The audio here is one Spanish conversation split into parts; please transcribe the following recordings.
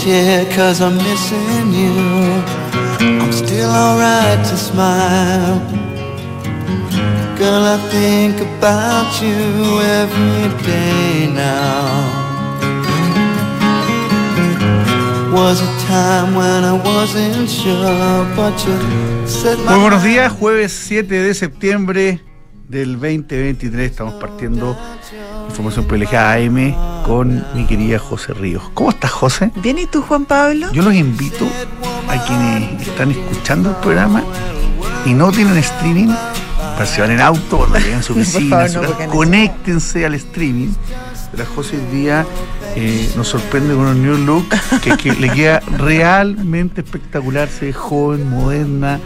tear cause I'm missing you. I'm still alright to smile. Girl, I think about you every day now. Was a time when I wasn't sure, but you said my Muy buenos días, jueves 7 de septiembre del 2023. Estamos partiendo información privilegiada AM con mi querida José Ríos. ¿Cómo estás, José? Bien, ¿y tú, Juan Pablo? Yo los invito a quienes están escuchando el programa y no tienen streaming, para si van en auto, cuando lleguen a su oficina, no, no. conéctense al streaming. La José hoy día eh, nos sorprende con un new look que, que le queda realmente espectacular. Se ve joven, moderna,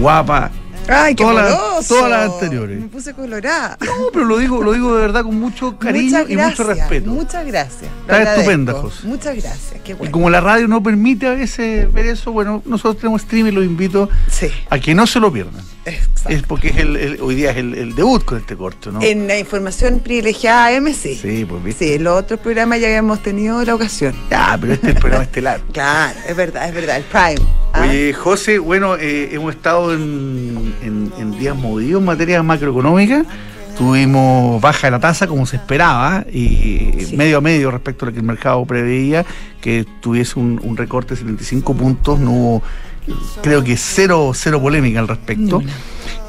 guapa. ¡Ay, qué Todas las- todas las anteriores. Me puse colorada. No, pero lo digo, lo digo de verdad con mucho cariño y mucho respeto. Muchas gracias. Está estupenda, José. Muchas gracias, qué Y bueno. como la radio no permite a veces ver eso, bueno, nosotros tenemos streaming, los invito Sí, a que no se lo pierdan. exacto. Es porque es el, el- hoy día es el, el debut con este corto, ¿no? En la información privilegiada AM, sí. Sí, pues viste. Sí, en los otros programas ya habíamos tenido la ocasión. Ah, pero este es el programa estelar. Claro, es verdad, es verdad, el Prime. ¿ah? Oye, José, bueno, eh, hemos estado en, en- en días movidos en materia macroeconómica. Tuvimos baja de la tasa como se esperaba y Sí. medio a medio respecto a lo que el mercado preveía, que tuviese un, un recorte de 75 puntos. No hubo, creo que cero, cero polémica al respecto.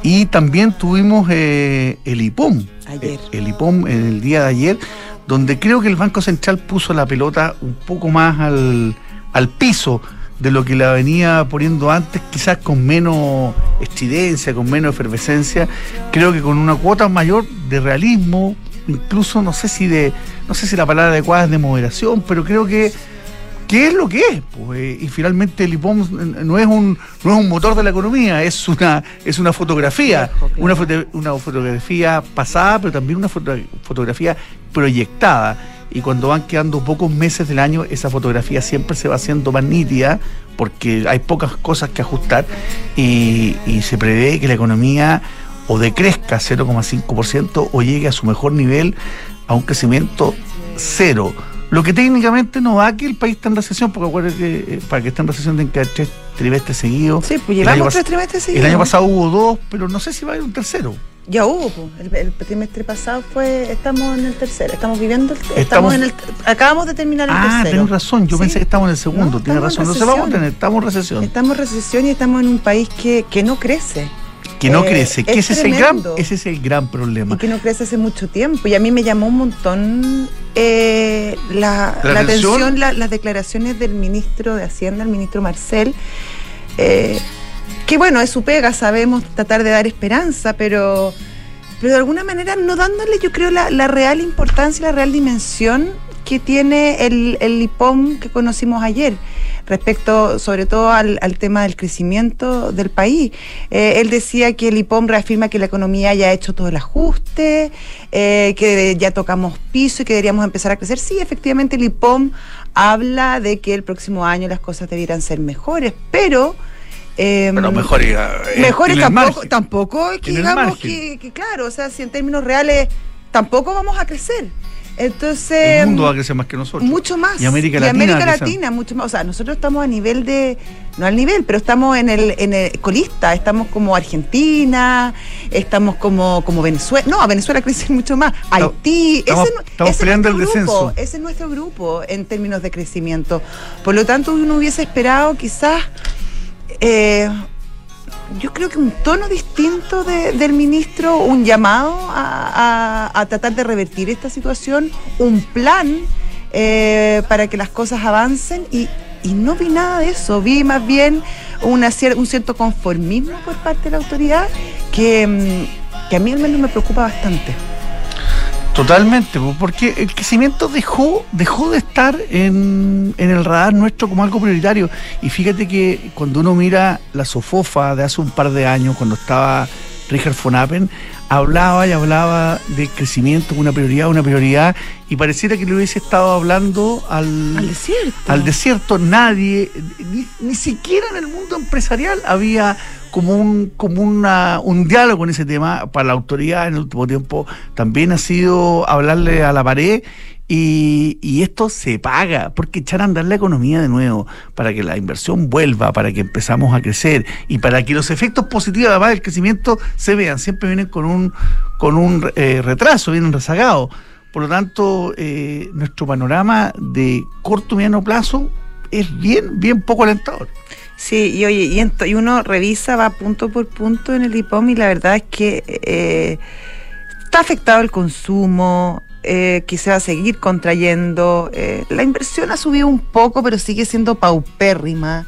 Y también tuvimos eh, el IPOM. Ayer. Eh, El IPOM en el día de ayer, donde creo que el Banco Central puso la pelota un poco más al, al piso de lo que la venía poniendo antes, quizás con menos estridencia, con menos efervescencia, creo que con una cuota mayor de realismo, incluso no sé si de, no sé si la palabra adecuada es de moderación, pero creo que ¿Qué es lo que es? Pues, eh, y finalmente el IPOM no es un no es un motor de la economía, es una es una fotografía, claro. una, foto- una fotografía pasada, pero también una foto- fotografía proyectada. Y cuando van quedando pocos meses del año, esa fotografía siempre se va haciendo más nítida, porque hay pocas cosas que ajustar, y, y se prevé que la economía o decrezca 0,5% o llegue a su mejor nivel a un crecimiento cero. Lo que técnicamente no va a que el país está en recesión, porque acuérdense que eh, para que esté en recesión tienen que haber tres trimestres seguidos. Sí, pues El llevamos tres trimestres El seguidos. año pasado hubo dos, pero no sé si va a haber un tercero. Ya hubo, el, el trimestre pasado fue, estamos en el tercero, estamos viviendo, el, estamos, Estamos- en el, acabamos de terminar el Ah, tercero. tienes razón, yo Sí. pensé que estábamos en el segundo, No, tienes estamos en razón. No se vamos a tener, estamos en recesión. Estamos en recesión y estamos en un país que, que no crece. que no eh, crece, que es ese es, el gran, ese es el gran Y problema. que no crece hace mucho tiempo. Y a mí me llamó un montón eh, la, ¿La la atención? atención, la- las declaraciones del ministro de Hacienda, el ministro Marcel. eh, que bueno, es su pega, sabemos tratar de dar esperanza, pero, pero de alguna manera no dándole, yo creo, la, la real importancia, la real dimensión que tiene el, el que conocimos ayer respecto sobre todo al, al tema del crecimiento del país. Eh, él decía que el IPOM reafirma que la economía ya ha hecho todo el ajuste, eh, que ya tocamos piso y que deberíamos empezar a crecer. Sí, efectivamente el IPOM habla de que el próximo año las cosas debieran ser mejores, pero... eh, Pero mejor, eh, Mejores tampoco, tampoco es que digamos que, que, claro, o sea, si en términos reales tampoco vamos a crecer. Entonces, El mundo va a crecer más que nosotros. mucho más. Y América Latina. América va a crecer. Latina, mucho más. O sea, nosotros estamos a nivel de, no al nivel, pero estamos en el, en el colista, estamos como Argentina, estamos como, como Venezuela. No, a Venezuela crece mucho más. Haití, estamos- ese, estamos ese peleando el grupo, descenso. Ese es nuestro grupo en términos de crecimiento. Por lo tanto, uno hubiese esperado quizás. Eh, yo creo que un tono distinto de- del ministro, un llamado a, a- tratar de revertir esta situación, un plan eh, para que las cosas avancen y, y no vi nada de eso, vi más bien una cier- un cierto conformismo por parte de la autoridad que, mm, que a mí al menos me preocupa bastante. Totalmente, po, porque el crecimiento dejó, dejó de estar en, en el radar nuestro como algo prioritario. Y fíjate que cuando uno mira la SOFOFA de hace un par de años, cuando estaba Richard von Appen, hablaba y hablaba de crecimiento como una prioridad, una prioridad, y pareciera que le hubiese estado hablando al, Al desierto. al desierto. Nadie, ni, ni siquiera en el mundo empresarial había como un como una, un diálogo en ese tema para la autoridad en el último tiempo también ha sido hablarle a la pared Y, y, esto se paga, porque echar a andar la economía de nuevo, para que la inversión vuelva, para que empezamos a crecer y para que los efectos positivos además del crecimiento se vean. Siempre vienen con un, con un eh, retraso, vienen rezagados. Por lo tanto, eh, nuestro panorama de corto y mediano plazo es bien, bien poco alentador. Sí, y oye, y, uno revisa, va punto por punto en el IPOM y la verdad es que eh, está afectado el consumo, eh, que se va a seguir contrayendo. Eh, la inversión ha subido un poco, pero sigue siendo paupérrima.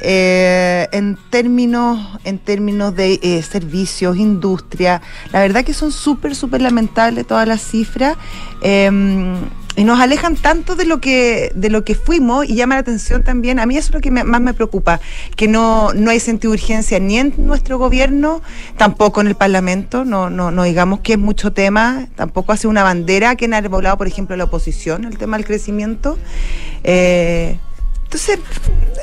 Eh, en términos en términos de eh, servicios, industria, la verdad que son súper, súper lamentables todas las cifras. Em, y nos alejan tanto de lo que de lo que fuimos y llama la atención también a mí eso es lo que más me preocupa que no no hay sentido de urgencia ni en nuestro gobierno tampoco en el parlamento no no digamos que es mucho tema tampoco hace una bandera que han volado por ejemplo la oposición el tema del crecimiento eh, entonces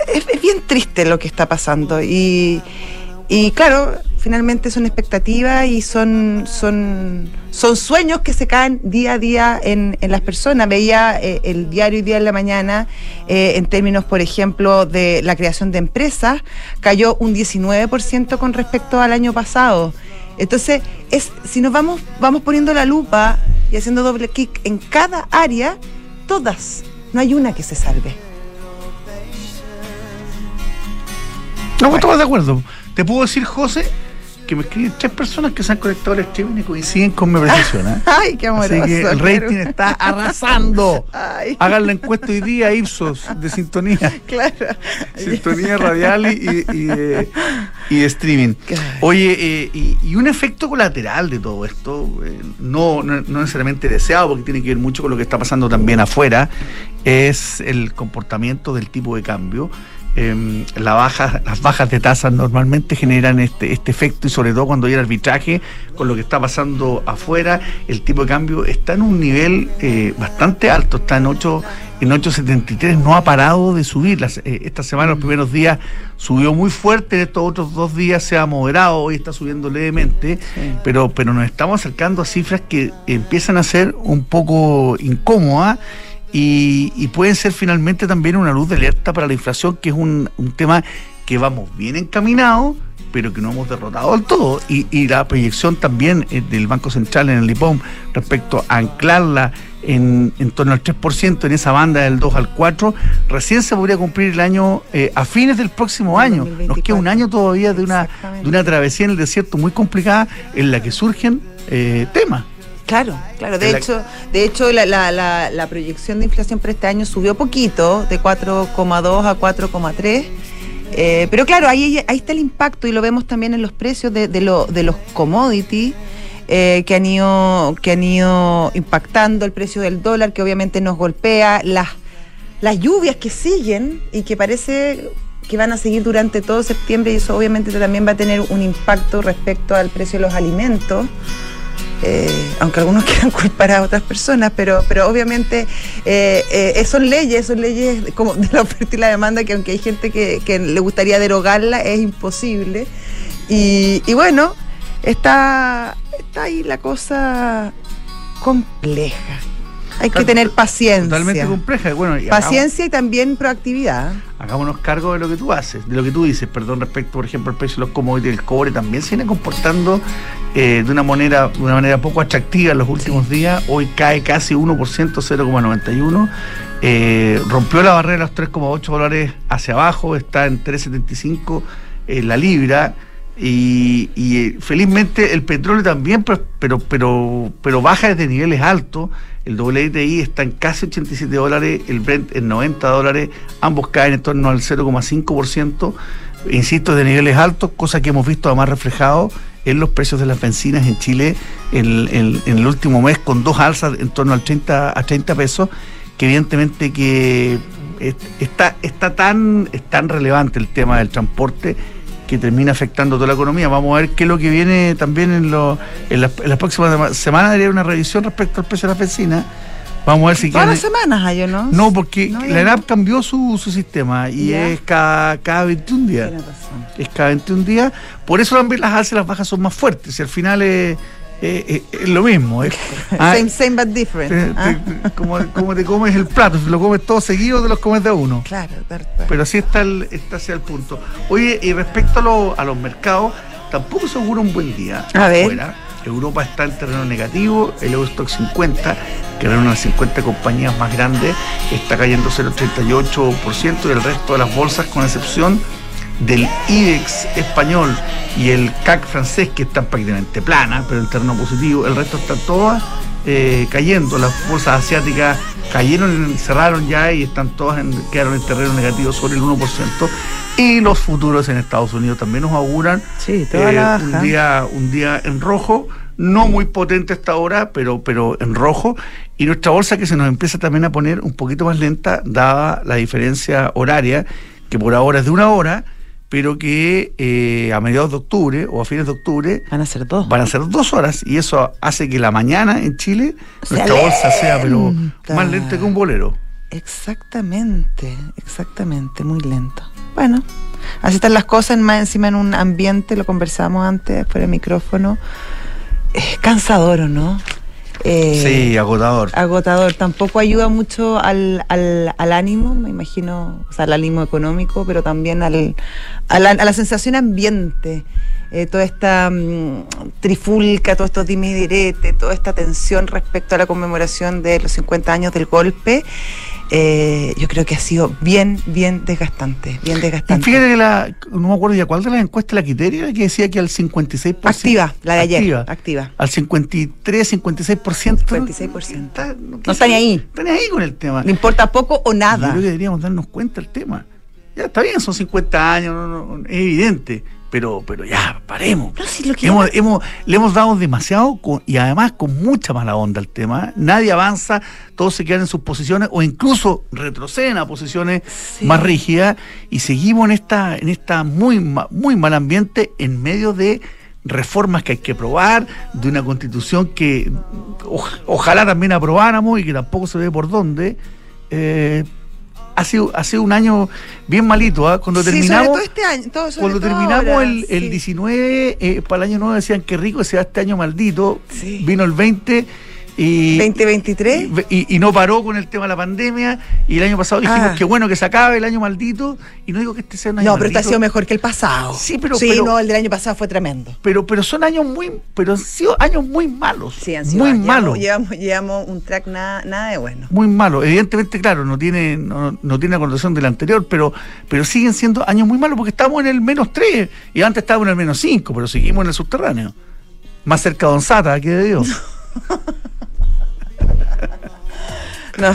es, bien triste lo que está pasando y y claro, finalmente son expectativas y son, son, son sueños que se caen día a día en, en las personas. Veía eh, el diario y día en la mañana, eh, en términos, por ejemplo, de la creación de empresas, cayó un 19% con respecto al año pasado. Entonces, es, si nos vamos, vamos poniendo la lupa y haciendo doble clic en cada área, todas, no hay una que se salve. No, bueno. estamos de acuerdo. Te puedo decir, José, que me escriben tres personas que se han conectado al streaming y coinciden con mi precisión. ¿eh? Ay, qué amoroso. Así que el rating está arrasando. Ay. Hagan la encuesta hoy día, Ipsos, de sintonía. Claro. Sintonía radial y, y, y, de, y de, streaming. Oye, eh, y, y, un efecto colateral de todo esto, eh, no, no, no necesariamente deseado, porque tiene que ver mucho con lo que está pasando también afuera, es el comportamiento del tipo de cambio. Eh, la baja, las bajas de tasas normalmente generan este, este efecto y sobre todo cuando hay el arbitraje con lo que está pasando afuera, el tipo de cambio está en un nivel eh, bastante alto, está en 8 en 8.73, no ha parado de subir. Las, eh, esta semana, los primeros días, subió muy fuerte, en estos otros dos días se ha moderado, hoy está subiendo levemente, sí. pero, pero nos estamos acercando a cifras que empiezan a ser un poco incómodas. Y, y, pueden ser finalmente también una luz de alerta para la inflación, que es un, un tema que vamos bien encaminados, pero que no hemos derrotado del todo. Y, y la proyección también eh, del Banco Central en el IPOM respecto a anclarla en, en, torno al 3% en esa banda del 2 al 4, recién se podría cumplir el año eh, a fines del próximo año. 2024. Nos queda un año todavía de una, de una travesía en el desierto muy complicada en la que surgen eh, temas. Claro, claro. De hecho, de hecho la, la, la, la, proyección de inflación para este año subió poquito, de 4,2 a 4,3. Eh, pero claro, ahí, ahí está el impacto y lo vemos también en los precios de, de, lo, de los commodities. Eh, que han ido que han ido impactando el precio del dólar que obviamente nos golpea las las lluvias que siguen y que parece que van a seguir durante todo septiembre y eso obviamente también va a tener un impacto respecto al precio de los alimentos eh, aunque algunos quieran culpar a otras personas, pero, pero obviamente eh, eh, son leyes, son leyes como de la oferta y la demanda que aunque hay gente que, que le gustaría derogarla, es imposible. Y, y bueno, está, está ahí la cosa compleja. Hay que tener paciencia. Totalmente compleja. Bueno, y paciencia y también proactividad. Hagámonos cargo de lo que tú haces, de lo que tú dices, perdón, respecto, por ejemplo, al precio de los commodities del cobre también se viene comportando eh, de una manera, de una manera poco atractiva en los últimos sí. días. Hoy cae casi 1%, 0,91. Eh, rompió la barrera de los 3,8 dólares hacia abajo, está en 3,75 eh, la libra. Y, y, felizmente el petróleo también, pero, pero, pero, pero baja desde niveles altos. El WTI está en casi 87 dólares, el Brent en 90 dólares, ambos caen en torno al 0,5%, insisto, de niveles altos, cosa que hemos visto además reflejado en los precios de las bencinas en Chile en el último mes con dos alzas en torno al 30 a 30 pesos, que evidentemente que está, está, tan, es tan relevante el tema del transporte que termina afectando toda la economía. Vamos a ver qué es lo que viene también en, lo, en, las, en las próximas semanas. Haría una revisión respecto al precio de la benzina. Vamos a ver si Todas las semanas hay, ¿no? No, porque no, la ENAP cambió su, su sistema y es cada, cada 21 días. Es cada 21 días. Por eso también las alzas y las bajas son más fuertes. Y al final es, eh, eh, es lo mismo. es- ah, same, same but different. te- ¿ah? te- como, como te comes el plato, lo comes todo seguido, te los comes de uno. Claro, cual. Pero así está el, está hacia el punto. Oye, y respecto a, lo- a los mercados, tampoco se augura un buen día. A ver. afuera. Europa está en terreno negativo, el Eurostock 50, que era una de las 50 compañías más grandes, está cayendo 0,38% y el resto de las bolsas, con excepción del IBEX español y el CAC francés, que están prácticamente planas, pero en terreno positivo, el resto están todas eh, cayendo. Las bolsas asiáticas cayeron, cerraron ya y están todas en, quedaron en terreno negativo sobre el 1%. Y los futuros en Estados Unidos también nos auguran Sí, eh, la un día un día en rojo, no muy potente hasta ahora, pero, pero en rojo. Y nuestra bolsa que se nos empieza también a poner un poquito más lenta, dada la diferencia horaria, que por ahora es de una hora, pero que eh, a mediados de octubre o a fines de octubre Van a ser dos. van a ser dos horas y eso hace que la mañana en Chile nuestra bolsa sea pero más lenta que un bolero. Exactamente, exactamente, muy lento. Bueno, así están las cosas, más encima en un ambiente, lo conversamos antes, fuera de micrófono, es cansador, ¿o no? Eh, sí, agotador. agotador. Tampoco ayuda mucho al, al, al ánimo, me imagino, o sea, al ánimo económico, pero también al, a, la, a la sensación ambiente. Eh, toda esta mm, trifulca, todos estos dime y direte, toda esta tensión respecto a la conmemoración de los 50 años del golpe, eh, yo creo que ha sido bien, bien desgastante, bien Y desgastante. fíjate que la, no me acuerdo ya cuál de las encuestas la criteria que decía que al 56%. Activa, la de ayer, Activa. activa. Al 53, 56%. 56%. Está- No está ni ahí. Está ni ahí con el tema. ¿Le importa poco o Yo nada? creo que deberíamos darnos cuenta del tema. Ya está bien, son 50 años, no, no, es evidente. Pero, pero ya, paremos. No, si lo que Hemos- hemos- le hemos dado demasiado con- y además con mucha mala onda al tema. Nadie avanza, todos se quedan en sus posiciones o incluso retroceden a posiciones Sí. más rígidas y seguimos en esta, en esta muy, muy mal ambiente en medio de reformas que hay que aprobar, de una constitución que oj- ojalá también aprobáramos y que tampoco se ve por dónde. Eh, ha, sido, ha sido un año bien malito. Cuando Sí, terminamos, sobre todo este año. todo- sobre cuando todo terminamos ahora, el, el sí. 19, eh, para el año nuevo decían que rico sea este año maldito. Sí. Vino el 20 y, 2023. y, y no paró con el tema de la pandemia. Y el año pasado dijimos Ah. que bueno que se acabe el año maldito. Y no digo que este sea un año No, pero este ha maldito, sido mejor que el pasado. Sí, pero- Sí, pero- no, el del año pasado fue tremendo. pero, pero son años muy, pero han sido años muy malos. Sí, han sido muy malos. Llevamos, llevamos un track nada, nada de bueno. muy malo. Evidentemente, claro, no tiene, no, no tiene la connotación del anterior, pero, pero siguen siendo años muy malos porque estamos en el menos 3 y antes estábamos en el menos 5, pero seguimos en el subterráneo. Más cerca de Onsata que de Dios. No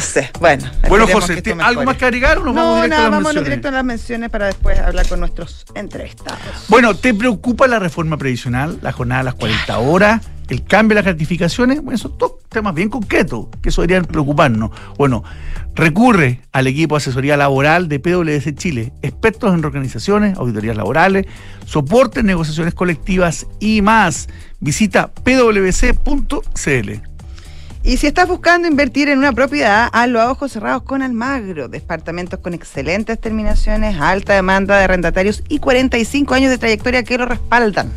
sé, bueno. bueno, José, que ¿te- esto ¿algo más que agregar o nos No, vamos directo nada, a las vámonos menciones? directo a las menciones para después hablar con nuestros entrevistados. Bueno, ¿te preocupa la reforma previsional, la jornada de las 40 horas, el cambio de las gratificaciones? Bueno, son todos temas bien concretos que eso deberían preocuparnos. Bueno, recurre al equipo de asesoría laboral de PwC Chile, expertos en organizaciones, auditorías laborales, soporte en negociaciones colectivas y más. Visita pwc.cl. Y si estás buscando invertir en una propiedad, hazlo a ojos cerrados con Almagro. Departamentos con excelentes terminaciones, alta demanda de arrendatarios y 45 años de trayectoria que lo respaldan.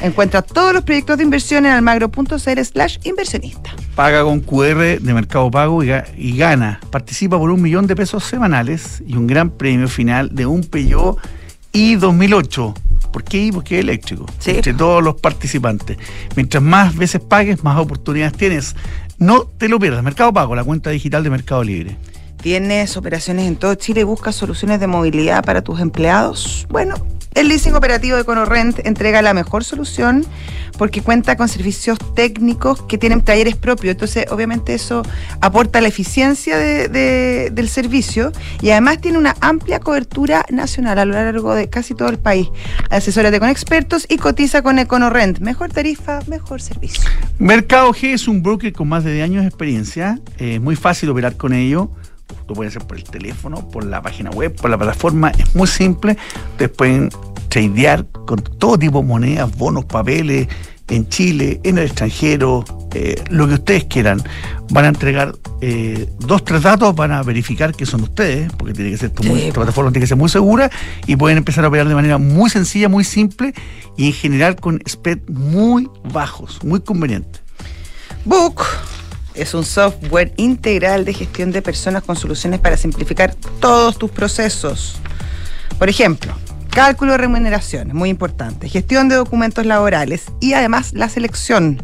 Encuentra todos los proyectos de inversión en almagro.cl slash inversionista. Paga con QR de Mercado Pago y, ga- y gana. Participa por un millón de pesos semanales y un gran premio final de un Peugeot i 2008. ¿Por qué I? Porque es eléctrico. Sí. Entre todos los participantes. Mientras más veces pagues, más oportunidades tienes. No te lo pierdas. Mercado Pago, la cuenta digital de Mercado Libre. ¿Tienes operaciones en todo Chile y buscas soluciones de movilidad para tus empleados? Bueno, el leasing operativo de Conorrent entrega la mejor solución porque cuenta con servicios técnicos que tienen talleres propios. Entonces, obviamente eso aporta la eficiencia de- de- del servicio y además tiene una amplia cobertura nacional a lo largo de casi todo el país. Asesórate con expertos y cotiza con Econorrent. Mejor tarifa, mejor servicio. Mercado G es un broker con más de 10 años de experiencia. eh, Es muy fácil operar con ello. Lo pueden hacer por el teléfono, por la página web, por la plataforma. Es muy simple. Ustedes pueden tradear con todo tipo de monedas, bonos, papeles, en Chile, en el extranjero, eh, lo que ustedes quieran. Van a entregar eh, dos, tres datos, van a verificar que son ustedes, porque tiene que ser esto muy- esta plataforma tiene que ser muy segura y pueden empezar a operar de manera muy sencilla, muy simple y en general con spread muy bajos, muy conveniente. Book es un software integral de gestión de personas con soluciones para simplificar todos tus procesos. Por ejemplo, cálculo de remuneraciones, muy importante, gestión de documentos laborales y además la selección.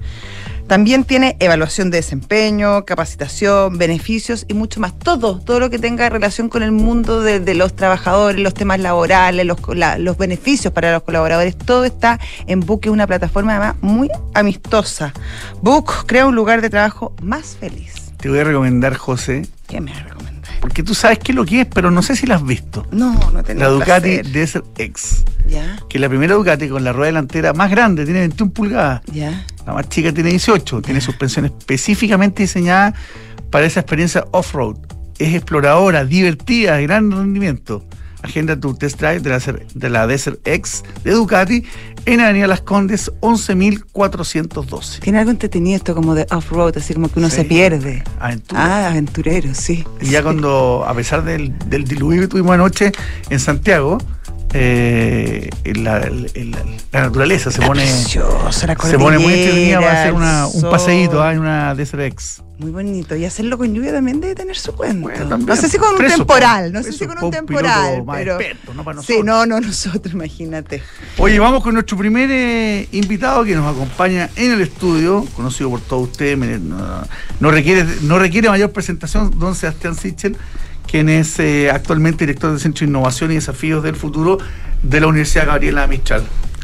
También tiene evaluación de desempeño, capacitación, beneficios y mucho más. Todo, todo lo que tenga relación con el mundo de, de los trabajadores, los temas laborales, los, la- los beneficios para los colaboradores, todo está en Book, que es una plataforma además muy amistosa. Book crea un lugar de trabajo más feliz. Te voy a recomendar, José, ¿Qué me recomiendas? Porque tú sabes qué es lo que es, pero no sé si la has visto. No, no tengo La Ducati placer. Desert X, Ya, que es la primera Ducati con la rueda delantera más grande, tiene 21 pulgadas. ya. La más chica tiene 18, tiene suspensión específicamente diseñada para esa experiencia off-road. Es exploradora, divertida, de gran rendimiento. Agenda tu test drive de la, de la Desert X de Ducati en Avenida Las Condes 11.412. Tiene algo entretenido esto como de off-road, así como que uno Sí. se pierde. Aventura. Ah, aventurero, sí. Y ya cuando, a pesar del, del diluvio que tuvimos anoche en Santiago, eh, la, la- la naturaleza se pone, se pone muy entretenida para hacer una- un paseíto ah, en una Desert X. Muy bonito. Y hacerlo con lluvia también debe tener su. Bueno, también. no sé si con un Preso, temporal, no sé si con un temporal, pero experto, no para Sí, no, no nosotros, imagínate. Oye, vamos con nuestro primer eh, invitado que nos acompaña en el estudio, conocido por todos ustedes, no, no requiere, no requiere mayor presentación, don Sebastián Sichel, quien es eh, actualmente director del Centro de Innovación y Desafíos del Futuro de la Universidad Gabriela Mistral.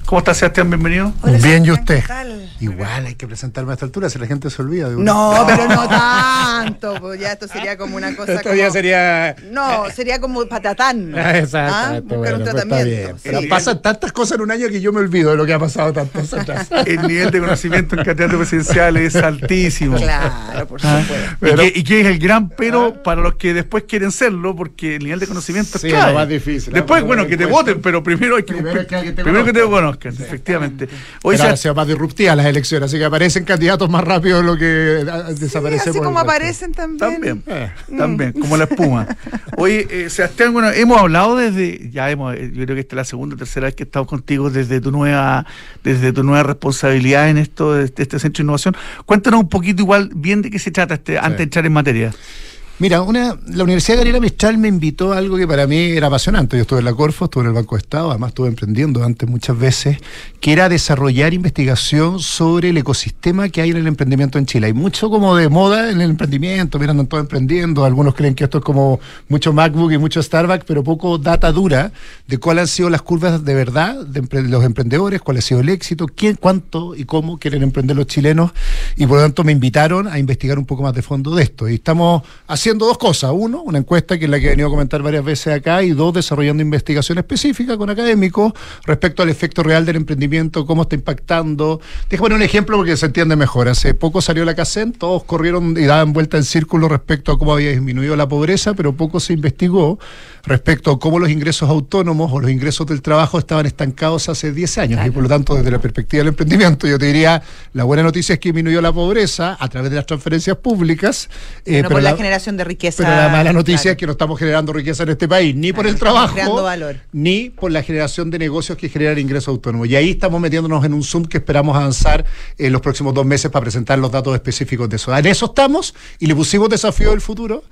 ¿Cómo está Sebastián? Bienvenido. Hola, Bien, ¿y usted? ¿qué tal? Igual hay que presentarme a esta altura si la gente se olvida de uno. No, pero no tanto. Pues ya esto sería como una cosa Esto como... ya sería. No, sería como patatán. Ah, Exacto, ¿Ah? Buscar bueno, un pues está tratamiento. sí. Pasan tantas cosas en un año que yo me olvido de lo que ha pasado tantos atrás. El nivel de conocimiento en candidato presidencial es altísimo. Claro, por Ah, supuesto. y, Pero- que, y que es el gran pero para los que después quieren serlo, porque el nivel de conocimiento Sí, es clave. lo más difícil. Después, bueno, no que te voten, pero primero hay que, Primero que te primero que te efectivamente. Oye, Pero ahora más disruptivas las elecciones, así que aparecen candidatos más rápido de lo que Sí, desaparecen. así como aparecen también. También, Eh. también, como la espuma. Oye, eh, Sebastián, bueno, hemos hablado desde, ya hemos, eh, yo creo que esta es la segunda o tercera vez que estamos contigo desde tu nueva, desde tu nueva responsabilidad en esto, de este, este centro de innovación. Cuéntanos un poquito igual bien de qué se trata este, antes de entrar en materia. Mira, una, la Universidad Gabriela Mistral me invitó a algo que para mí era apasionante. Yo estuve en la Corfo, estuve en el Banco de Estado, además estuve emprendiendo antes muchas veces, que era desarrollar investigación sobre el ecosistema que hay en el emprendimiento en Chile. Hay mucho como de moda en el emprendimiento, miran todos emprendiendo, algunos creen que esto es como mucho MacBook y mucho Starbucks, pero poco data dura de cuáles han sido las curvas de verdad de los emprendedores, cuál ha sido el éxito, quién, cuánto y cómo quieren emprender los chilenos y por lo tanto me invitaron a investigar un poco más de fondo de esto. Y estamos haciendo dos cosas. Uno, una encuesta que es la que he venido a comentar varias veces acá y dos, desarrollando investigación específica con académicos respecto al efecto real del emprendimiento, cómo está impactando. Déjame poner un ejemplo porque se entiende mejor. Hace poco salió la CACEN, todos corrieron y daban vuelta en círculo respecto a cómo había disminuido la pobreza, pero poco se investigó respecto a cómo los ingresos autónomos o los ingresos del trabajo estaban estancados hace 10 años. Y por lo tanto, desde la perspectiva del emprendimiento, yo te diría, la buena noticia es que disminuyó la pobreza a través de las transferencias públicas. eh, Pero por la, la- generación de riqueza. pero la mala noticia claro. es que no estamos generando riqueza en este país, ni por el trabajo, valor. ni por la generación de negocios que generan ingresos autónomos. Y ahí estamos metiéndonos en un Zoom que esperamos avanzar en los próximos dos meses para presentar los datos específicos de eso. En eso estamos y le pusimos desafío del futuro,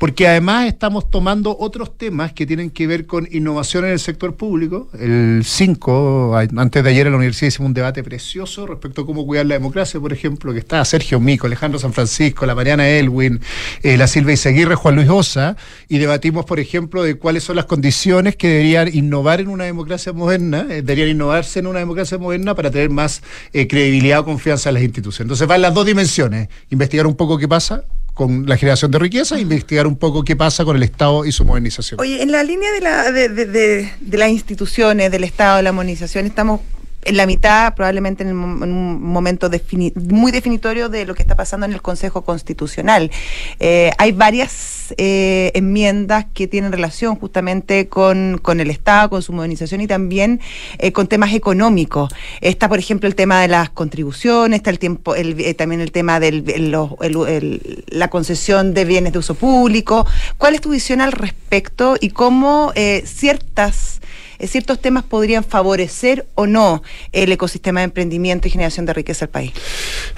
porque además estamos tomando otros temas que tienen que ver con innovación en el sector público. El 5, antes de ayer en la universidad hicimos un debate precioso respecto a cómo cuidar la democracia, por ejemplo, que está Sergio Mico, Alejandro San Francisco, la Mariana Elwin, eh, la Silvia Izaguirre, Juan Luis Osa, y debatimos, por ejemplo, de cuáles son las condiciones que deberían innovar en una democracia moderna, eh, deberían innovarse en una democracia moderna para tener más eh, credibilidad o confianza en las instituciones. Entonces van las dos dimensiones, investigar un poco qué pasa con la generación de riqueza e investigar un poco qué pasa con el Estado y su modernización. Oye, en la línea de, la, de, de- de- de las instituciones, del Estado, de la modernización, estamos en la mitad, probablemente en, un momento defini- muy definitorio de lo que está pasando en el Consejo Constitucional. Eh, hay varias eh, enmiendas que tienen relación justamente con, con el Estado, con su modernización y también eh, con temas económicos. Está, por ejemplo, el tema de las contribuciones, está el tiempo, el, eh, también el tema de la concesión de bienes de uso público. ¿Cuál es tu visión al respecto y cómo eh, ciertas ciertos temas podrían favorecer o no el ecosistema de emprendimiento y generación de riqueza del país.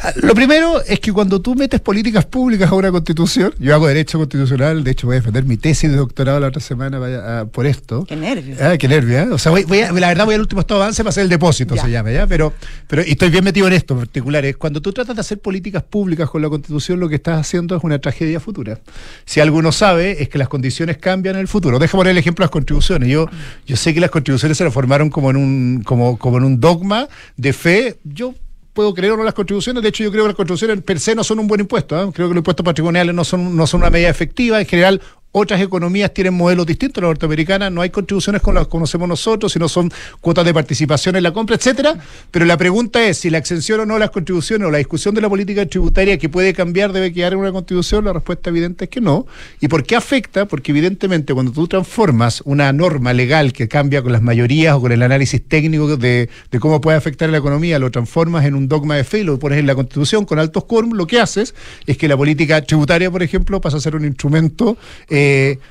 Ah, Lo primero es que cuando tú metes políticas públicas a una constitución, yo hago derecho constitucional, de hecho voy a defender mi tesis de doctorado la otra semana vaya, ah, por esto. Qué nervios. Ah, qué nervio, ¿eh? O sea, voy, voy a- la verdad voy al último estado de avance para hacer el depósito, Ya. se llama, ¿ya? Pero, pero y estoy bien metido en esto en particular. Es cuando tú tratas de hacer políticas públicas con la constitución, lo que estás haciendo es una tragedia futura. Si alguno sabe, es que las condiciones cambian en el futuro. Deja poner el ejemplo de las contribuciones. Yo, yo sé que las contribuciones se formaron como en un, como, como en un dogma de fe. Yo puedo creer o no las contribuciones. De hecho, yo creo que las contribuciones per se no son un buen impuesto. ¿eh? Creo que los impuestos patrimoniales no son, no son una medida efectiva. En general, otras economías tienen modelos distintos. La norteamericana no hay contribuciones como las conocemos nosotros, sino son cuotas de participación en la compra, etcétera. Pero la pregunta es si la exención o no las contribuciones o la discusión de la política tributaria que puede cambiar debe quedar en una constitución. La respuesta evidente es que no. ¿Y por qué afecta? Porque evidentemente cuando tú transformas una norma legal que cambia con las mayorías o con el análisis técnico de, de cómo puede afectar a la economía, lo transformas en un dogma de fe y lo pones en la constitución con altos quórum, lo que haces es que la política tributaria, por ejemplo, pasa a ser un instrumento eh,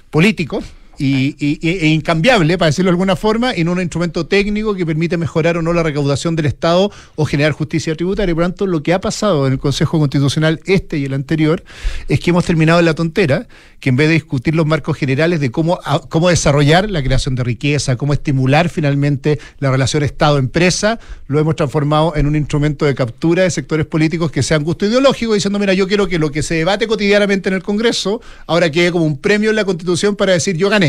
político. Y, y- e incambiable, para decirlo de alguna forma, en un instrumento técnico que permite mejorar o no la recaudación del Estado o generar justicia tributaria. Por lo tanto, lo que ha pasado en el Consejo Constitucional, este y el anterior, es que hemos terminado en la tontera, que en vez de discutir los marcos generales de cómo, cómo desarrollar la creación de riqueza, cómo estimular finalmente la relación Estado-empresa, lo hemos transformado en un instrumento de captura de sectores políticos que sean gusto ideológico, diciendo, mira, yo quiero que lo que se debate cotidianamente en el Congreso ahora quede como un premio en la Constitución para decir, yo gané.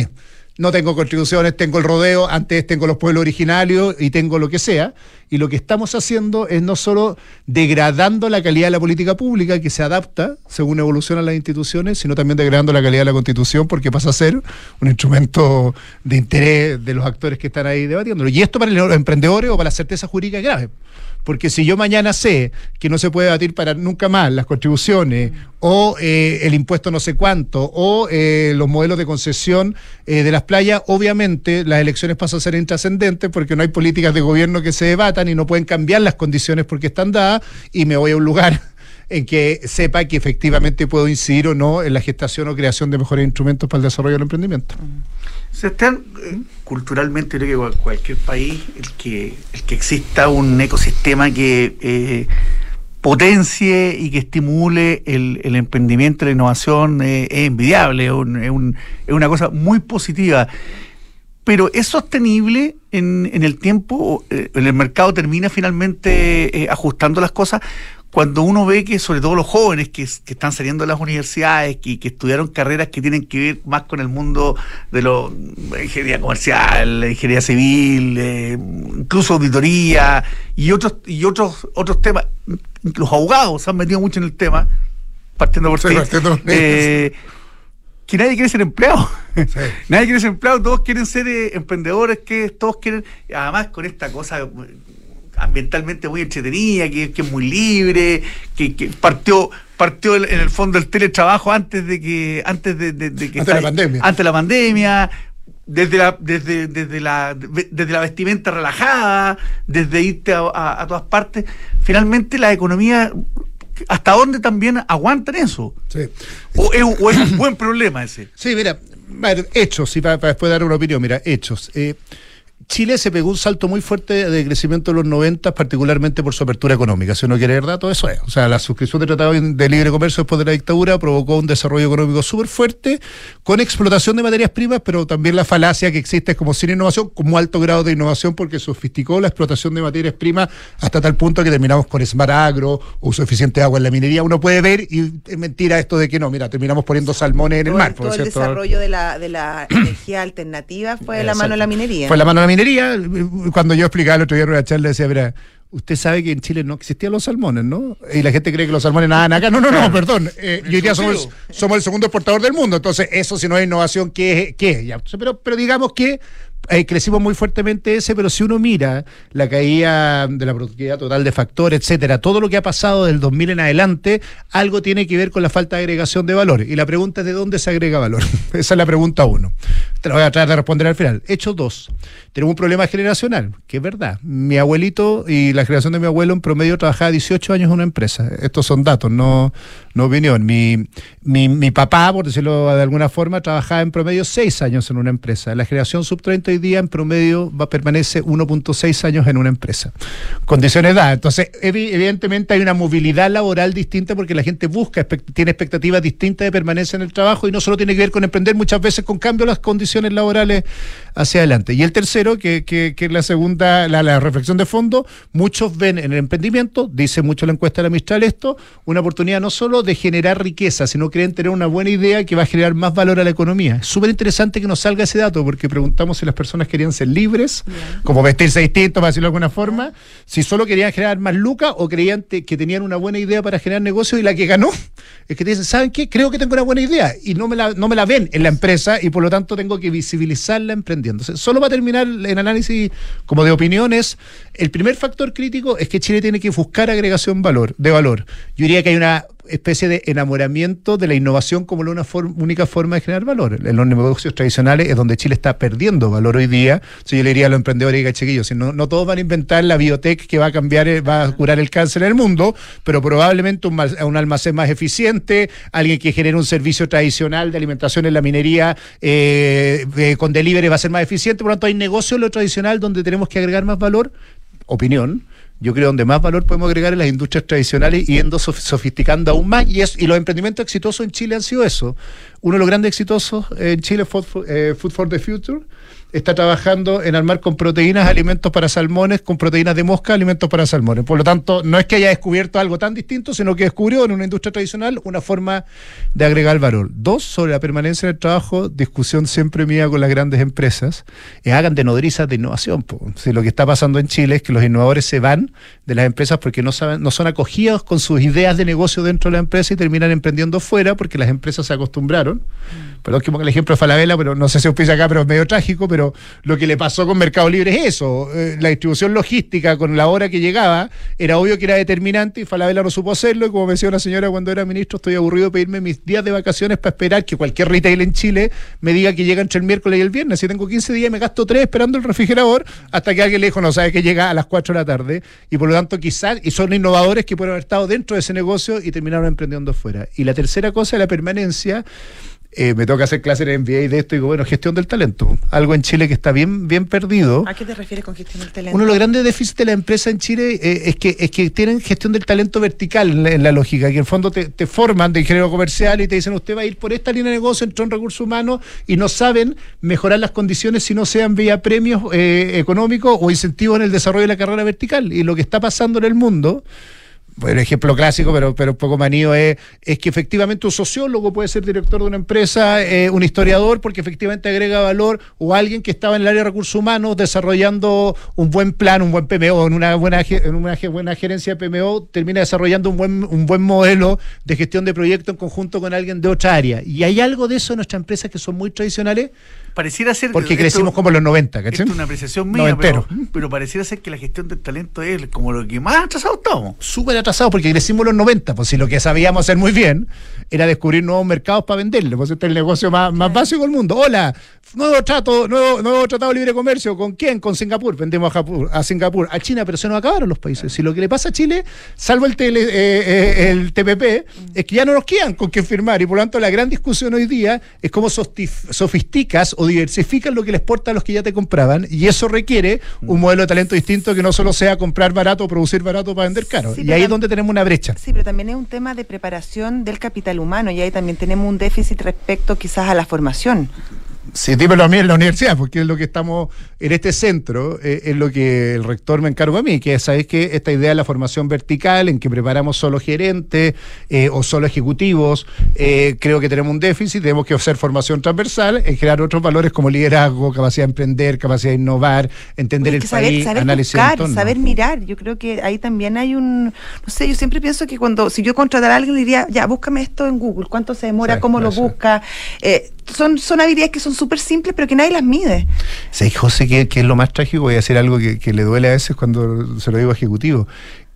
No tengo contribuciones, tengo el rodeo, antes tengo los pueblos originarios y tengo lo que sea. Y lo que estamos haciendo es no solo degradando la calidad de la política pública, que se adapta según evolucionan las instituciones, sino también degradando la calidad de la constitución, porque pasa a ser un instrumento de interés de los actores que están ahí debatiéndolo. Y esto para los emprendedores o para la certeza jurídica es grave. Porque si yo mañana sé que no se puede debatir para nunca más las contribuciones o eh, el impuesto no sé cuánto o eh, los modelos de concesión eh, de las playas, obviamente las elecciones pasan a ser intrascendentes porque no hay políticas de gobierno que se debatan y no pueden cambiar las condiciones porque están dadas y me voy a un lugar en que sepa que efectivamente puedo incidir o no en la gestación o creación de mejores instrumentos para el desarrollo del emprendimiento. Sebastián, eh, culturalmente creo que cual- cualquier país, el que, el que exista un ecosistema que eh, potencie y que estimule el, el emprendimiento, la innovación, eh, es envidiable, es una cosa muy positiva. Pero es sostenible en, en el tiempo, eh, en el mercado termina finalmente eh, ajustando las cosas cuando uno ve que sobre todo los jóvenes que, que están saliendo de las universidades, que, que estudiaron carreras que tienen que ver más con el mundo de lo, la ingeniería comercial, la ingeniería civil, eh, incluso auditoría y otros y otros otros temas, los abogados se han metido mucho en el tema, partiendo por Sí, ti, partiendo eh, que nadie quiere ser empleado. Sí. Nadie quiere ser empleado, todos quieren ser eh, emprendedores, que todos quieren, además con esta cosa eh, ambientalmente muy entretenida, que, que es muy libre, que, que partió partió en el fondo el teletrabajo antes de que antes de, de- de que Antes de la pandemia. antes de la pandemia desde la desde, desde la desde la vestimenta relajada desde irte a, a- a todas partes finalmente la economía hasta dónde también aguantan eso Sí. o es, o es un buen problema ese Sí, mira, hechos, y para, para después dar una opinión, mira, hechos. Eh, Chile se pegó un salto muy fuerte de crecimiento en los 90, particularmente por su apertura económica. Si uno quiere ver datos, eso es. O sea, la suscripción de tratado de libre comercio después de la dictadura provocó un desarrollo económico súper fuerte, con explotación de materias primas, pero también la falacia que existe como sin innovación, como alto grado de innovación, porque sofisticó la explotación de materias primas hasta tal punto que terminamos con Smart Agro, uso eficiente de agua en la minería. Uno puede ver, y es mentira esto de que no, mira, terminamos poniendo salmones en el todo, mar. todo por el desarrollo de la, de la energía alternativa fue de la mano de la minería. Fue la mano de la minería. Cuando yo explicaba el otro día en una charla, decía, mira, Usted sabe que en Chile no existían los salmones, ¿no? Y la gente cree que los salmones nadan acá. No, no, no, perdón. Eh, y hoy día somos, somos el segundo exportador del mundo. Entonces, eso si no es innovación, ¿qué es? ¿Qué es? Ya, pero, pero digamos que eh, crecimos muy fuertemente ese, pero si uno mira la caída de la productividad total de factores, etcétera, todo lo que ha pasado del 2000 en adelante, algo tiene que ver con la falta de agregación de valor. Y la pregunta es de dónde se agrega valor. Esa es la pregunta uno. Te la voy a tratar de responder al final. Hecho dos. Tenemos un problema generacional, que es verdad. Mi abuelito y la generación de mi abuelo en promedio trabajaba 18 años en una empresa. Estos son datos, no, no opinión. Mi, mi, mi papá, por decirlo de alguna forma, trabajaba en promedio 6 años en una empresa. La generación sub 30 hoy día en promedio va permanece 1.6 años en una empresa. Condiciones dadas. Entonces, evidentemente hay una movilidad laboral distinta porque la gente busca, tiene expectativas distintas de permanencia en el trabajo y no solo tiene que ver con emprender, muchas veces con cambio las condiciones laborales hacia adelante. Y el tercero, que, que, que es la segunda, la, la, reflexión de fondo, muchos ven en el emprendimiento, dice mucho la encuesta de la Mistral esto, una oportunidad no solo de generar riqueza, sino creen tener una buena idea que va a generar más valor a la economía. Es súper interesante que nos salga ese dato porque preguntamos si las personas querían ser libres, como vestirse distinto, para decirlo de alguna forma, si solo querían generar más lucas o creían que tenían una buena idea para generar negocios y la que ganó es que te dicen, ¿saben qué? Creo que tengo una buena idea y no me la, no me la ven en la empresa y por lo tanto tengo que visibilizarla emprendiendo. solo va a terminar en análisis como de opiniones, el primer factor crítico es que Chile tiene que buscar agregación valor, de valor. Yo diría que hay una especie de enamoramiento de la innovación como la una única forma de generar valor. En los negocios tradicionales es donde Chile está perdiendo valor hoy día. Si yo le diría a los emprendedores, diga, chiquillos, si no, no todos van a inventar la biotech que va a cambiar, eh, va a curar el cáncer en el mundo, pero probablemente un, almacén más eficiente, alguien que genere un servicio tradicional de alimentación en la minería eh, eh, con delivery va a ser más eficiente. Por lo tanto, hay negocios en lo tradicional donde tenemos que agregar más valor. Opinión yo creo donde más valor podemos agregar en las industrias tradicionales y yendo sofisticando aún más. Y, es, y los emprendimientos exitosos en Chile han sido eso. Uno de los grandes exitosos en Chile, Food, eh, Food for the Future, está trabajando en armar con proteínas alimentos para salmones, con proteínas de mosca alimentos para salmones. Por lo tanto, no es que haya descubierto algo tan distinto, sino que descubrió en una industria tradicional una forma de agregar valor. Dos, sobre la permanencia del trabajo, discusión siempre mía con las grandes empresas, es hagan de nodrizas de innovación. Si lo que está pasando en Chile es que los innovadores se van de las empresas porque no, saben, no son acogidos con sus ideas de negocio dentro de la empresa y terminan emprendiendo fuera porque las empresas se acostumbraron. Mm. Perdón que ponga el ejemplo de Falabella, pero no sé si os acá, pero es medio trágico, pero lo que le pasó con Mercado Libre es eso. Eh, la distribución logística con la hora que llegaba era obvio que era determinante y Falabella no supo hacerlo. Y como me decía una señora cuando era ministro, estoy aburrido de pedirme mis días de vacaciones para esperar que cualquier retail en Chile me diga que llega entre el miércoles y el viernes. Si tengo 15 días me gasto 3 esperando el refrigerador hasta que alguien le dijo, no sabe que llega a las 4 de la tarde. Y por lo tanto, quizás, y son innovadores que pueden haber estado dentro de ese negocio y terminaron emprendiendo fuera. Y la tercera cosa es la permanencia eh, me toca hacer clases en MBA de esto y digo, bueno, gestión del talento. Algo en Chile que está bien, bien perdido. ¿A qué te refieres con gestión del talento? Uno de los grandes déficits de la empresa en Chile eh, es, que, es que tienen gestión del talento vertical en la, lógica, que en el fondo te, forman de ingeniero comercial y te dicen, usted va a ir por esta línea de negocio, entró en recursos humanos y no saben mejorar las condiciones si no sean vía premios eh, económicos o incentivos en el desarrollo de la carrera vertical. Y lo que está pasando en el mundo el ejemplo clásico, pero, pero poco manío, es, es que efectivamente un sociólogo puede ser director de una empresa, eh, un historiador, porque efectivamente agrega valor, o alguien que estaba en el área de recursos humanos desarrollando un buen plan, un buen PMO, en una buena, en una buena gerencia de PMO, termina desarrollando un buen, un buen modelo de gestión de proyectos en conjunto con alguien de otra área. Y hay algo de eso en nuestras empresas que son muy tradicionales, pareciera ser. Porque crecimos como en los 90, ¿cachai? es una apreciación mía, pero, pero, pareciera ser que la gestión del talento es como lo que más atrasado estamos. Súper atrasado porque crecimos en los 90, pues si lo que sabíamos hacer muy bien era descubrir nuevos mercados para venderle, pues este es el negocio más, más básico del mundo. Hola, nuevo trato, nuevo, nuevo tratado de libre comercio, ¿con quién? Con Singapur, vendemos a, a Singapur, a China, pero se nos acabaron los países. Si lo que le pasa a Chile, salvo el, tele, eh, eh, el TPP, es que ya no nos quedan con qué firmar y por lo tanto la gran discusión hoy día es cómo sofisticas o diversificas lo que les exporta a los que ya te compraban y eso requiere un modelo de talento distinto que no solo sea comprar barato o producir barato para vender caro. y ahí es donde tenemos una brecha. Sí, pero también es un tema de preparación del capital humano y ahí también tenemos un déficit respecto quizás a la formación. Sí, dímelo a mí en la universidad, porque es lo que estamos en este centro, eh, es lo que el rector me encargó a mí, que sabéis que esta idea de la formación vertical, en que preparamos solo gerentes eh, o solo ejecutivos, eh, creo que tenemos un déficit, tenemos que hacer formación transversal, en crear otros valores como liderazgo, capacidad de emprender, capacidad de innovar, entender el saber, país, saber análisis buscar, saber mirar. Yo creo que ahí también hay un, no sé, yo siempre pienso que cuando, si yo contratara a alguien, diría, ya, búscame esto en Google, cuánto se demora, cómo lo busca. Son, son habilidades que son súper simples, pero que nadie las mide. Sí, José, que, que es lo más trágico, voy a decir algo que, que le duele a veces cuando se lo digo a ejecutivo.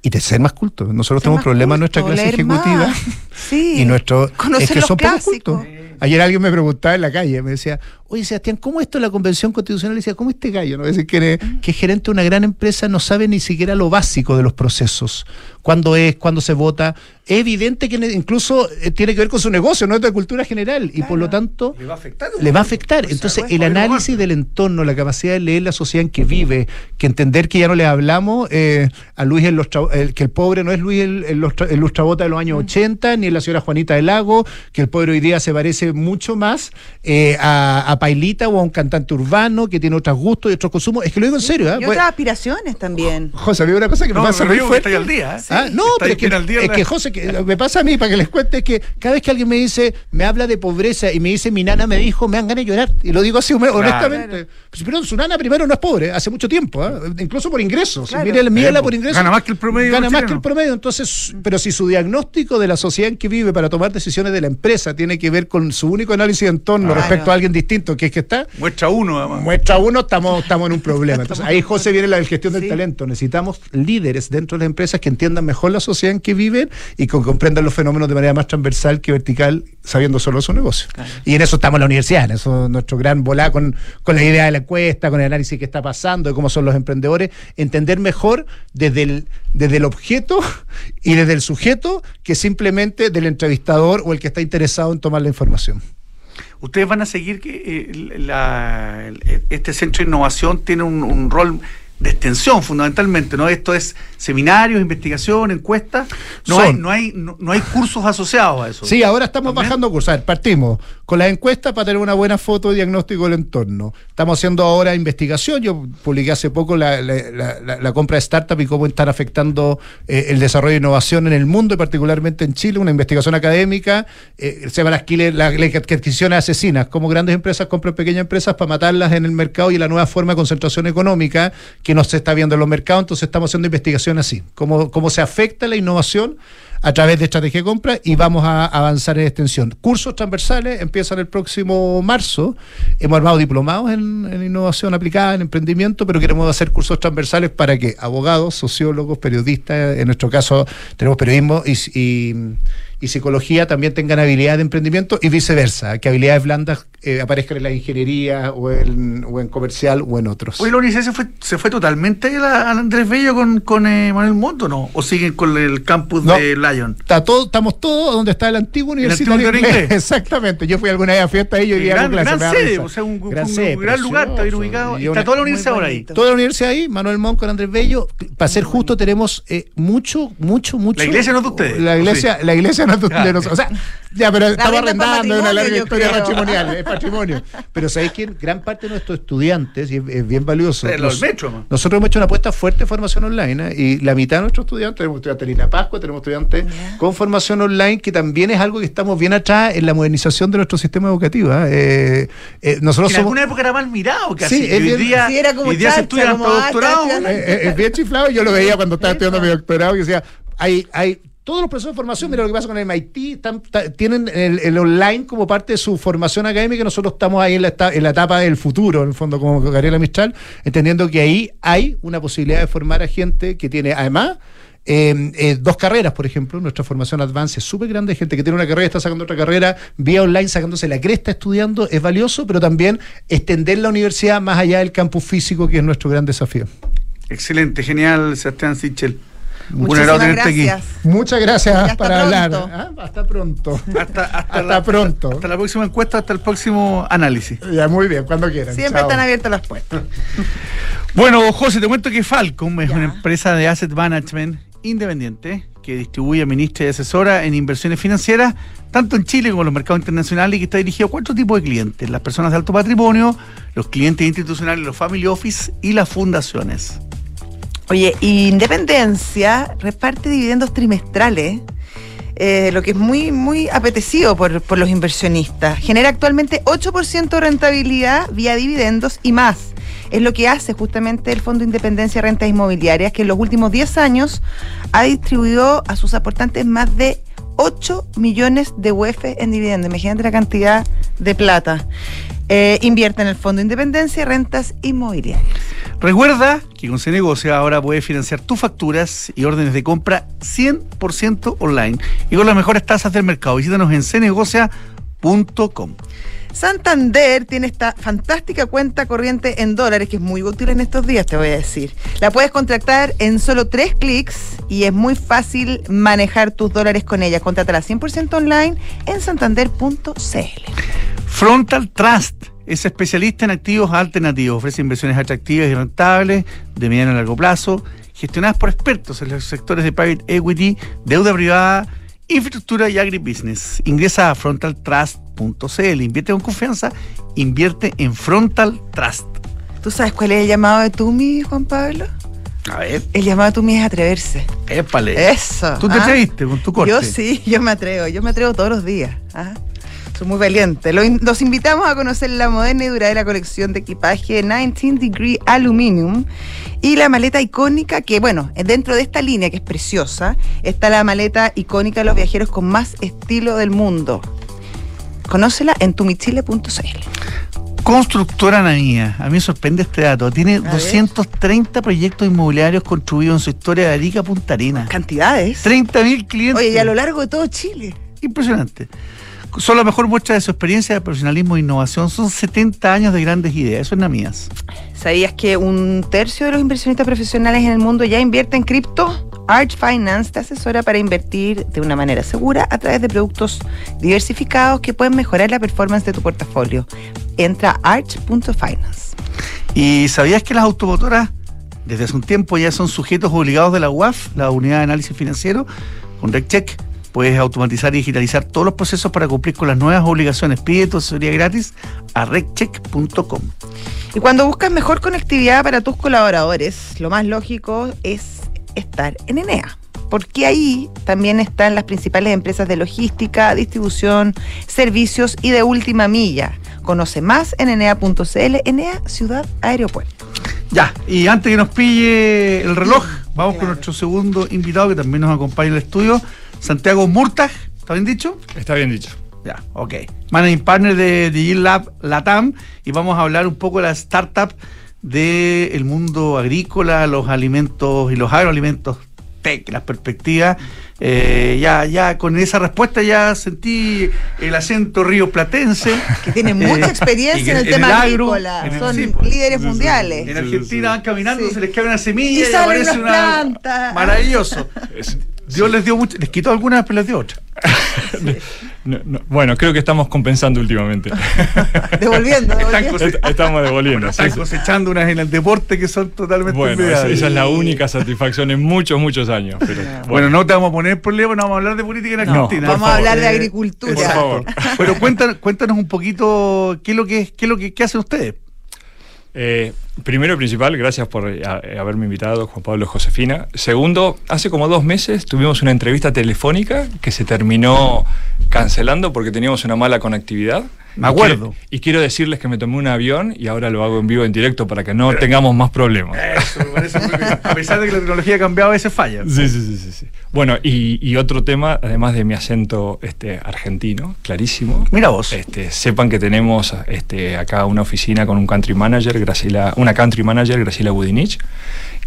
Y de ser más culto. Nosotros Ser tenemos problemas en nuestra clase ejecutiva. Sí. Y nuestro. Es que son poco cultos. Ayer alguien me preguntaba en la calle, me decía, oye Sebastián, ¿cómo esto de la convención constitucional? Y decía, ¿cómo este gallo, no a decir que, es- que es gerente de una gran empresa, no sabe ni siquiera lo básico de los procesos? ¿Cuándo es? ¿Cuándo se vota? Es evidente que incluso eh, tiene que ver con su negocio, no es de cultura general. Y por lo tanto, Le va a afectar. le va a afectar. O sea, Entonces, el análisis del entorno, la capacidad de leer la sociedad en que vive, que entender que ya no le hablamos eh, a Luis el, el- que el pobre no es Luis el, el, Lustra- el lustrabota de los años 80, ni la señora Juanita del Lago, que el pobre hoy día se parece mucho más eh, a, a Pailita o a un cantante urbano que tiene otros gustos y otros consumos. Es que lo digo en serio. ¿ah? Y Pues- otras aspiraciones también. José, había una cosa que me No, pasa me muy río que fuerte. estoy al día, ¿eh? Ah, no, pero es que, bien al día en es la- que, José, que lo que me pasa a mí, para que les cuente, es que cada vez que alguien me dice, me habla de pobreza y me dice, mi nana me dijo, me dan ganas de llorar. Y lo digo así honestamente. Pues, Pero su nana primero no es pobre, hace mucho tiempo, ¿ah? incluso por ingresos. Claro. Mírala, mírala Eh, por ingresos. gana más que el promedio Gana más que el promedio. Entonces, pero si su diagnóstico de la sociedad en que vive para tomar decisiones de la empresa tiene que ver con su único análisis de entorno Claro. respecto a alguien distinto, que es que está Muestra uno, además. Muestra uno, estamos, estamos en un problema. Entonces, ahí, José, viene la gestión del Sí. talento. Necesitamos líderes dentro de las empresas que entiendan mejor la sociedad en que viven y que comprendan los fenómenos de manera más transversal que vertical, sabiendo solo su negocio. Y en eso estamos en la universidad, en eso es nuestro gran volá con, con la idea de la encuesta, con el análisis que está pasando, de cómo son los emprendedores, entender mejor desde el, desde el objeto y desde el sujeto que simplemente del entrevistador o el que está interesado en tomar la información. Ustedes van a seguir que eh, la- este centro de innovación tiene un, un rol de extensión fundamentalmente, ¿no? Esto es seminarios, investigación, encuestas. No Son. hay, no hay, no, no hay cursos asociados a eso. Sí, ahora estamos ¿También? bajando cursos. A ver, partimos con las encuestas para tener una buena foto de diagnóstico del entorno. Estamos haciendo ahora investigación. Yo publiqué hace poco la, la- la- la- la compra de startup y cómo están afectando eh, el desarrollo de innovación en el mundo y particularmente en Chile, una investigación académica. eh, se llama las adquisiciones asesinas, cómo grandes empresas compran pequeñas empresas para matarlas en el mercado y la nueva forma de concentración económica que no se está viendo en los mercados. Entonces estamos haciendo investigación así, cómo, cómo se afecta la innovación a través de estrategia de compra y vamos a avanzar en extensión. Cursos transversales empiezan el próximo marzo. Hemos armado diplomados en, innovación aplicada, en emprendimiento, pero queremos hacer cursos transversales para que abogados, sociólogos, periodistas, en nuestro caso tenemos periodismo y- y psicología, también tengan habilidad de emprendimiento y viceversa, que habilidades blandas eh, aparezcan en la ingeniería o en, o en comercial o en otros. Hoy la universidad se fue, se fue totalmente a a Andrés Bello con, con eh, Manuel Montt, ¿o ¿no? ¿O siguen con el campus No. de Lion? Está todo, estamos todos donde está el antiguo universitario antiguo inglés. inglés. Exactamente. Yo fui alguna vez a fiesta ahí y yo iría gran con clase. gran sede, o sea, un, un- Gran un sede, gran lugar, está bien ubicado. Y una- está toda la universidad por ahí. Toda la universidad ahí, Manuel Montt con Andrés Bello. Para ser justo, tenemos eh, mucho, mucho, mucho. La iglesia no es de ustedes, La ¿o iglesia, la iglesia Ah. O sea, ya, pero estamos arrendando, una larga historia creo. patrimonial, es patrimonio. Pero ¿sabéis quién? Gran parte de nuestros estudiantes, y es, bien valioso. Eh, nosotros hemos hecho una apuesta fuerte de formación online ¿eh? y la mitad de nuestros estudiantes, tenemos estudiantes de Lina Pascua, tenemos estudiantes con formación online, que también es algo que estamos bien atrás en la modernización de nuestro sistema educativo. ¿eh? Eh, eh, nosotros En somos. alguna época era mal mirado casi. Sí, hoy día, Sí, día se chacha, estudian como, ah, doctorado. Eh, eh, es bien chiflado, yo lo veía cuando estaba estudiando mi doctorado y decía, hay, hay todos los procesos de formación, mira lo que pasa con el MIT, tienen el, online como parte de su formación académica, nosotros estamos ahí en la, etapa del futuro, en el fondo, como Gabriela Mistral, entendiendo que ahí hay una posibilidad de formar a gente que tiene, además, eh, eh, dos carreras, por ejemplo, nuestra formación Advance es súper grande, gente que tiene una carrera y está sacando otra carrera, vía online sacándose la cresta estudiando, es valioso, pero también extender la universidad más allá del campus físico, que es nuestro gran desafío. Excelente, genial, Sebastián Sichel. Un Muchísimas agrado tenerte aquí. gracias. Muchas gracias para hablar. Ah, Hasta pronto. Hasta, hasta, Hasta la, pronto. Hasta la próxima encuesta, hasta el próximo análisis. Ya, muy bien, cuando quieran. Siempre Chao. están abiertas las puertas. Bueno, José, te cuento que Falcom es Ya. una empresa de asset management independiente que distribuye, administra y asesora en inversiones financieras, tanto en Chile como en los mercados internacionales, y que está dirigido a cuatro tipos de clientes: las personas de alto patrimonio, los clientes institucionales, los family office y las fundaciones. Oye, Independencia reparte dividendos trimestrales. eh, lo que es muy, muy apetecido por, por los inversionistas. Genera actualmente 8% de rentabilidad vía dividendos y más. Es lo que hace justamente el Fondo Independencia de Rentas Inmobiliarias, que en los últimos 10 años ha distribuido a sus aportantes más de 8 millones de UF en dividendos. Imagínate la cantidad de plata. Eh, invierte en el Fondo Independencia de Rentas Inmobiliarias. Recuerda que con Cenegocia ahora puedes financiar tus facturas y órdenes de compra 100% online y con las mejores tasas del mercado. Visítanos en cenegocia.com. Santander tiene esta fantástica cuenta corriente en dólares que es muy útil en estos días, te voy a decir. La puedes contratar en solo tres clics y es muy fácil manejar tus dólares con ella. Contrátala 100% online en santander.cl. Frontal Trust es especialista en activos alternativos. Ofrece inversiones atractivas y rentables de mediano a largo plazo, gestionadas por expertos en los sectores de private equity, deuda privada, infraestructura y agribusiness. Ingresa a frontaltrust.cl. Invierte con confianza, invierte en Frontal Trust. ¿Tú sabes cuál es el llamado de Tumi, Juan Pablo? A ver, El llamado de Tumi es atreverse. épale. Eso. ¿Tú te ¿ah? atreviste con tu corte? Yo sí, yo me atrevo, yo me atrevo todos los días. ¿ah? Soy muy valiente. Lo in- Los invitamos a conocer la moderna y duradera colección de equipaje 19 Degree Aluminium y la maleta icónica que, bueno, dentro de esta línea que es preciosa, está la maleta icónica de los viajeros con más estilo del mundo. Conócela en tumichile.cl. Constructora Ananía. A mí me sorprende este dato. Tiene ver. 230 proyectos inmobiliarios construidos en su historia de Arica a Punta Arenas. Cantidades. 30.000 clientes. Oye, y a lo largo de todo Chile. Impresionante. Son la mejor muestra de su experiencia de profesionalismo e innovación. Son 70 años de grandes ideas. Eso es Namías. ¿Sabías que un tercio de los inversionistas profesionales en el mundo ya invierte en cripto? Arch Finance te asesora para invertir de una manera segura a través de productos diversificados que pueden mejorar la performance de tu portafolio. Entra a arch.finance. ¿Y sabías que las automotoras desde hace un tiempo ya son sujetos obligados de la UAF, la Unidad de Análisis Financiero? Con RecCheck puedes automatizar y digitalizar todos los procesos para cumplir con las nuevas obligaciones. Pide tu asesoría gratis a reccheck.com. Y cuando buscas mejor conectividad para tus colaboradores, lo más lógico es estar en Enea. Porque ahí también están las principales empresas de logística, distribución, servicios y de última milla. Conoce más en enea.cl, Enea Ciudad Aeropuerto. Ya, y antes que nos pille el reloj, vamos con nuestro segundo invitado que también nos acompaña en el estudio, Santiago Murtag. ¿Está bien dicho? Está bien dicho. Ya, ok. Managing Partner de Digil Lab Latam y vamos a hablar un poco de la startup del mundo agrícola, los alimentos y los agroalimentos tech, las perspectivas. Eh, ya, ya con esa respuesta ya sentí el acento río platense. Que tiene mucha Eh, experiencia en el en tema el agro, agrícola. en el- Son sí, pues. líderes Sí, sí. mundiales. En Argentina van caminando, Sí. se les cae una semilla Y y, salen aparece una plantas. maravilloso. Dios les dio mucho, les quitó algunas, pero les dio otra. no, no, bueno, creo que estamos compensando últimamente. Devolviendo, estamos devolviendo. Están sí. cosechando unas en el deporte que son totalmente Bueno, esa, es la única satisfacción en muchos, muchos años. Pero, Bueno, no te vamos a poner problema, no vamos a hablar de política en No, Argentina. Vamos por a hablar de Eh, agricultura. por favor. Pero cuéntanos, cuéntanos un poquito qué es lo que qué es lo que qué hacen ustedes. Eh, primero y principal, gracias por eh, eh, haberme invitado, Juan Pablo y Josefina. Segundo, hace como dos meses tuvimos una entrevista telefónica que se terminó cancelando porque teníamos una mala conectividad. Me Y acuerdo. quiero- Y quiero decirles que me tomé un avión y ahora lo hago en vivo, en directo, para que no tengamos más problemas. Eso me parece muy bien. A pesar de que la tecnología ha cambiado, a veces falla. Sí, sí, sí, sí, sí. Bueno, y, y otro tema, además de mi acento este, argentino, clarísimo. Mira vos. Este, sepan que tenemos este, acá una oficina con un country manager, Graciela, una country manager, Graciela Budinich,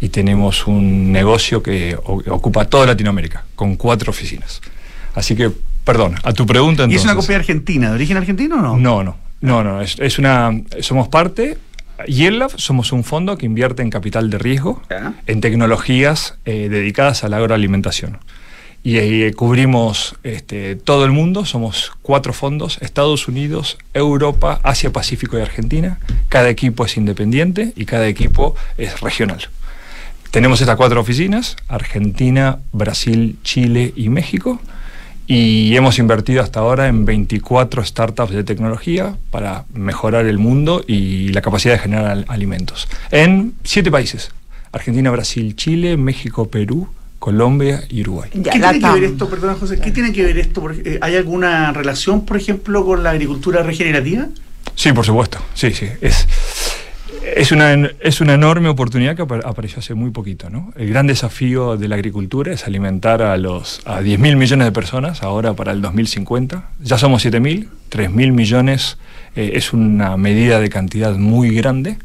y tenemos un negocio que ocupa toda Latinoamérica, con cuatro oficinas. Así que, perdón, a tu pregunta ¿Y entonces. es una compañía argentina, de origen argentino o no? No, no, no, no. Es, es una. Somos parte. Yellab somos un fondo que invierte en capital de riesgo, en tecnologías eh, dedicadas a la agroalimentación. Y eh, cubrimos este, todo el mundo, somos cuatro fondos, Estados Unidos, Europa, Asia, Pacífico y Argentina. Cada equipo es independiente y cada equipo es regional. tenemos estas cuatro oficinas, Argentina, Brasil, Chile y México, y hemos invertido hasta ahora en 24 startups de tecnología para mejorar el mundo y la capacidad de generar alimentos. En siete países, Argentina, Brasil, Chile, México, Perú, Colombia y Uruguay. ¿Qué tiene que ver esto, perdona José, qué tiene que ver esto? ¿Hay alguna relación, por ejemplo, con la agricultura regenerativa? Sí, por supuesto, sí, sí. Es, es una, es una enorme oportunidad que apareció hace muy poquito. ¿no? El gran desafío de la agricultura es alimentar a, los, a 10.000 millones de personas ahora para el 2050. Ya somos 7.000, 3.000 millones eh, es una medida de cantidad muy grande,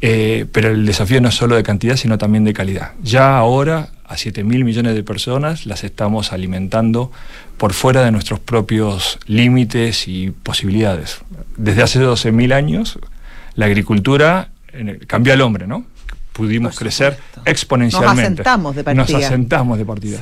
eh, pero el desafío no es solo de cantidad, sino también de calidad. Ya ahora a 7.000 millones de personas las estamos alimentando por fuera de nuestros propios límites y posibilidades. Desde hace 12.000 años la agricultura cambió al hombre, ¿no? Pudimos crecer exponencialmente. Nos asentamos de partida. Nos asentamos de partida.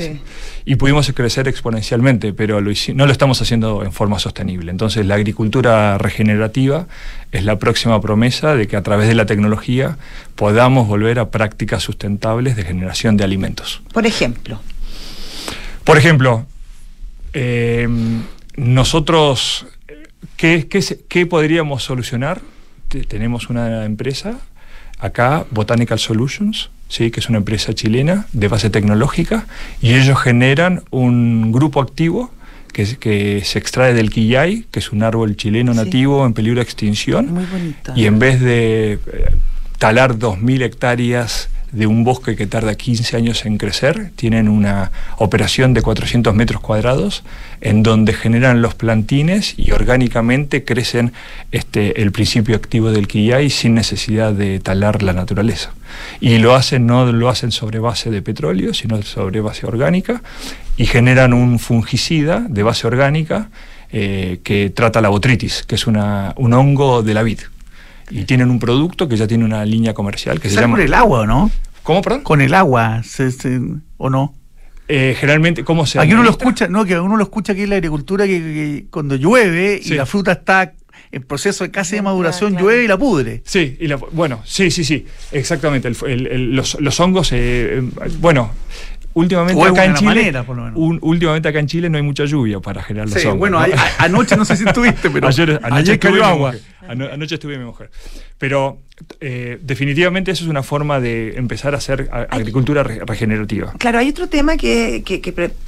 Y pudimos crecer exponencialmente, pero no lo estamos haciendo en forma sostenible. Entonces, la agricultura regenerativa es la próxima promesa de que a través de la tecnología podamos volver a prácticas sustentables de generación de alimentos. Por ejemplo. Por ejemplo, eh, nosotros, ¿qué, qué podríamos solucionar? Tenemos una empresa acá, Botanical Solutions, ¿sí? que es una empresa chilena de base tecnológica, y ellos generan un grupo activo que, que se extrae del quillay, que es un árbol chileno nativo en peligro de extinción. Muy bonito. Y en vez de eh, talar 2.000 hectáreas de un bosque que tarda 15 años en crecer, tienen una operación de 400 metros cuadrados en donde generan los plantines y orgánicamente crecen este, el principio activo del quillay sin necesidad de talar la naturaleza. Y lo hacen, no lo hacen sobre base de petróleo, sino sobre base orgánica y generan un fungicida de base orgánica eh, que trata la botritis, que es una, un hongo de la vid y tienen un producto que ya tiene una línea comercial que se llama... con el agua, ¿no? ¿Cómo, perdón? Con el agua, ¿o no? Eh, generalmente, ¿cómo se Aquí uno lo escucha, no, que uno lo escucha aquí en la agricultura que, cuando llueve y la fruta está en proceso de casi de maduración, llueve y la pudre. Sí, y la, bueno, sí, sí, sí, exactamente. los, hongos, eh, bueno, últimamente acá en Chile, últimamente acá en Chile no hay mucha lluvia para generar los hongos. Bueno, anoche no sé si estuviste, pero ayer, anoche cayó agua. anoche estuve mi mujer. Pero eh, definitivamente eso es una forma de empezar a hacer agricultura regenerativa. Claro, hay otro tema que,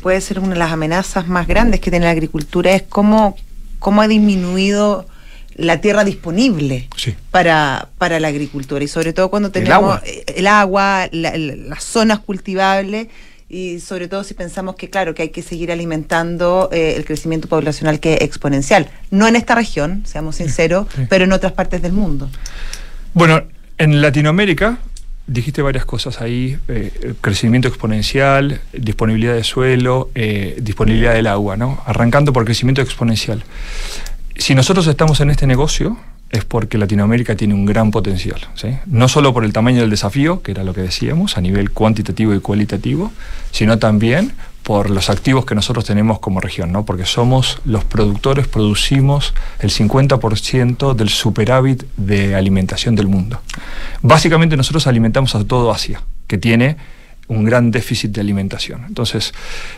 puede ser una de las amenazas más grandes que tiene la agricultura, es cómo, cómo ha disminuido la tierra disponible para, para la agricultura. Y sobre todo cuando tenemos el agua, las zonas cultivables y sobre todo si pensamos que, claro, que hay que seguir alimentando eh, el crecimiento poblacional que es exponencial. No en esta región, seamos sinceros, pero en otras partes del mundo. Bueno, en Latinoamérica dijiste varias cosas ahí, eh, crecimiento exponencial, disponibilidad de suelo, eh, disponibilidad del agua, ¿no? Arrancando por crecimiento exponencial. Si nosotros estamos en este negocio, es porque Latinoamérica tiene un gran potencial. No solo por el tamaño del desafío, que era lo que decíamos, a nivel cuantitativo y cualitativo, sino también por los activos que nosotros tenemos como región, ¿no? porque somos los productores, producimos el 50% del superávit de alimentación del mundo. Básicamente nosotros alimentamos a todo Asia, que tiene un gran déficit de alimentación. Entonces,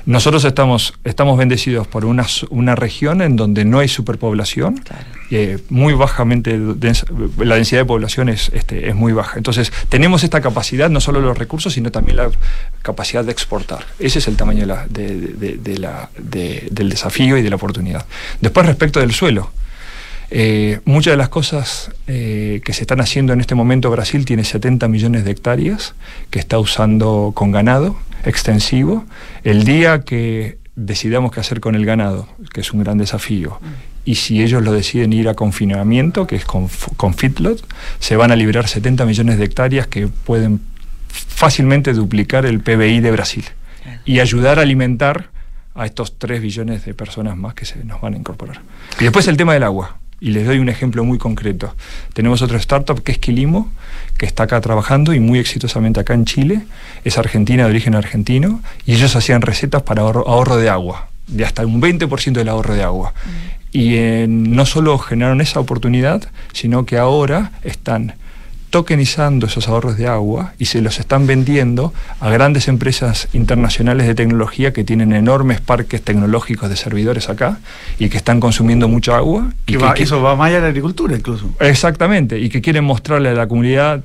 nosotros estamos, estamos bendecidos por una, una región en donde no hay superpoblación, eh, muy bajamente, la densidad de población es, este, es muy baja. Entonces, tenemos esta capacidad, no solo los recursos, sino también la capacidad de exportar. Ese es el tamaño de la, del desafío y de la oportunidad. Después, respecto del suelo, eh, muchas de las cosas eh, que se están haciendo en este momento, Brasil tiene 70 millones de hectáreas que está usando con ganado extensivo. El día que decidamos qué hacer con el ganado, que es un gran desafío, y si ellos lo deciden ir a confinamiento, que es con, con Fitlot, se van a liberar 70 millones de hectáreas que pueden fácilmente duplicar el PBI de Brasil y ayudar a alimentar a estos 3 billones de personas más que se nos van a incorporar. Y después el tema del agua. Y les doy un ejemplo muy concreto. Tenemos otra startup que es Quilimo, que está acá trabajando y muy exitosamente acá en Chile. Es argentina, de origen argentino, y ellos hacían recetas para ahorro, de agua, de hasta un 20% del ahorro de agua. Mm. Y no solo generaron esa oportunidad, sino que ahora están tokenizando esos ahorros de agua y se los están vendiendo a grandes empresas internacionales de tecnología que tienen enormes parques tecnológicos de servidores acá y que están consumiendo mucha agua. Y Que que- va- que- eso va más allá de la agricultura incluso. Exactamente, y que quieren mostrarle a la comunidad,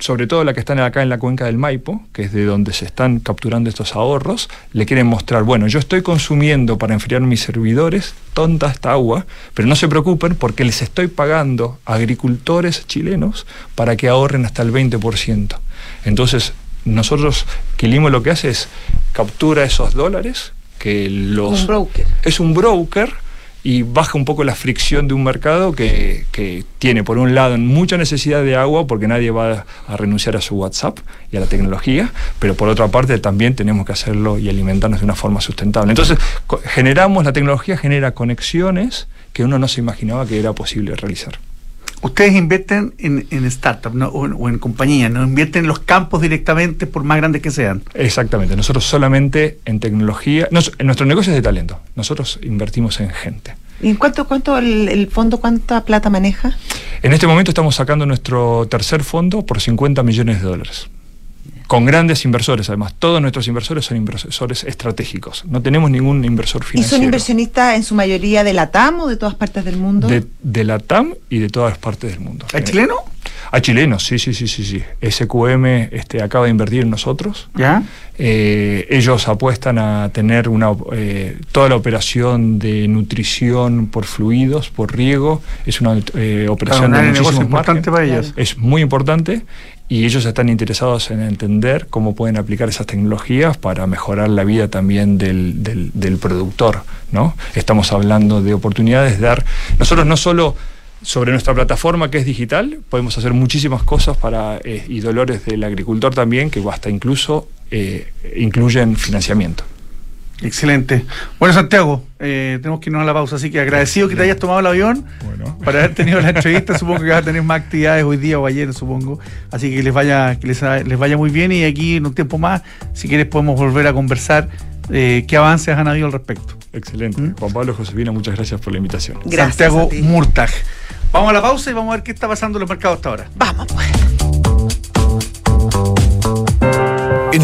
sobre todo la que están acá en la cuenca del Maipo, que es de donde se están capturando estos ahorros, le quieren mostrar, bueno, yo estoy consumiendo para enfriar mis servidores tonta esta agua, pero no se preocupen porque les estoy pagando a agricultores chilenos para que ahorren hasta el 20%. Entonces, nosotros, Quilimo lo que hace es captura esos dólares que los Un broker. es un broker y baja un poco la fricción de un mercado que, que tiene, por un lado, mucha necesidad de agua porque nadie va a renunciar a su WhatsApp y a la tecnología, pero por otra parte también tenemos que hacerlo y alimentarnos de una forma sustentable. Entonces, generamos, la tecnología genera conexiones que uno no se imaginaba que era posible realizar. Ustedes invierten en, en startups ¿no? o, en, o en compañías, no invierten en los campos directamente por más grandes que sean. Exactamente, nosotros solamente en tecnología, nos- en nuestro negocio es de talento, nosotros invertimos en gente. ¿Y en cuánto, cuánto el, el fondo, cuánta plata maneja? En este momento estamos sacando nuestro tercer fondo por 50 millones de dólares. Con grandes inversores, además. Todos nuestros inversores son inversores estratégicos. No tenemos ningún inversor ¿Y financiero. son inversionistas en su mayoría de la TAM o de todas partes del mundo? de, de la TAM y de todas partes del mundo. ¿Hay chileno? A chilenos, sí, sí, sí, sí, sí. SQM este, acaba de invertir en nosotros. ¿Ya? Eh, ellos apuestan a tener una, eh, toda la operación de nutrición por fluidos, por riego. Es una eh, operación Claro, de muchísimos importante para ellos. Es muy importante y ellos están interesados en entender cómo pueden aplicar esas tecnologías para mejorar la vida también del, del- productor. ¿no? Estamos hablando de oportunidades de dar. Nosotros no solo sobre nuestra plataforma que es digital, podemos hacer muchísimas cosas para eh, y dolores del agricultor también, que hasta incluso eh, incluyen financiamiento. Excelente. Bueno, Santiago, eh, tenemos que irnos a la pausa, así que agradecido que te hayas tomado el avión Bueno. para haber tenido la entrevista. supongo que vas a tener más actividades hoy día o ayer, supongo. Así que les vaya, que les, les vaya muy bien y aquí en un tiempo más, si quieres, podemos volver a conversar eh, qué avances han habido al respecto. Excelente. ¿Mm? Juan Pablo Josefina, muchas gracias por la invitación. Gracias Santiago. Murtag. Vamos a la pausa y vamos a ver qué está pasando en los mercados hasta ahora. Vamos, pues.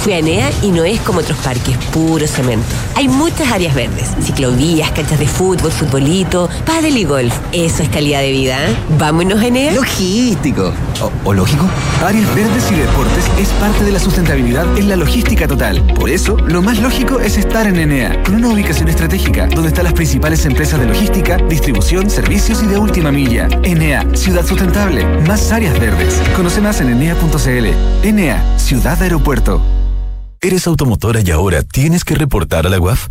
Fui a y no es como otros parques, puro cemento. Hay muchas áreas verdes, ciclovías, canchas de fútbol, futbolito, pádel y golf. Eso es calidad de vida, ¿eh? Vámonos, Enea. Logístico. O, o lógico. Áreas verdes y deportes es parte de la sustentabilidad en la logística total. Por eso, lo más lógico es estar en Enea, con una ubicación estratégica, donde están las principales empresas de logística, distribución, servicios y de última milla. Enea, ciudad sustentable, más áreas verdes. Conoce más en enea.cl. Enea, ciudad aeropuerto. ¿Eres automotora y ahora tienes que reportar a la UAF?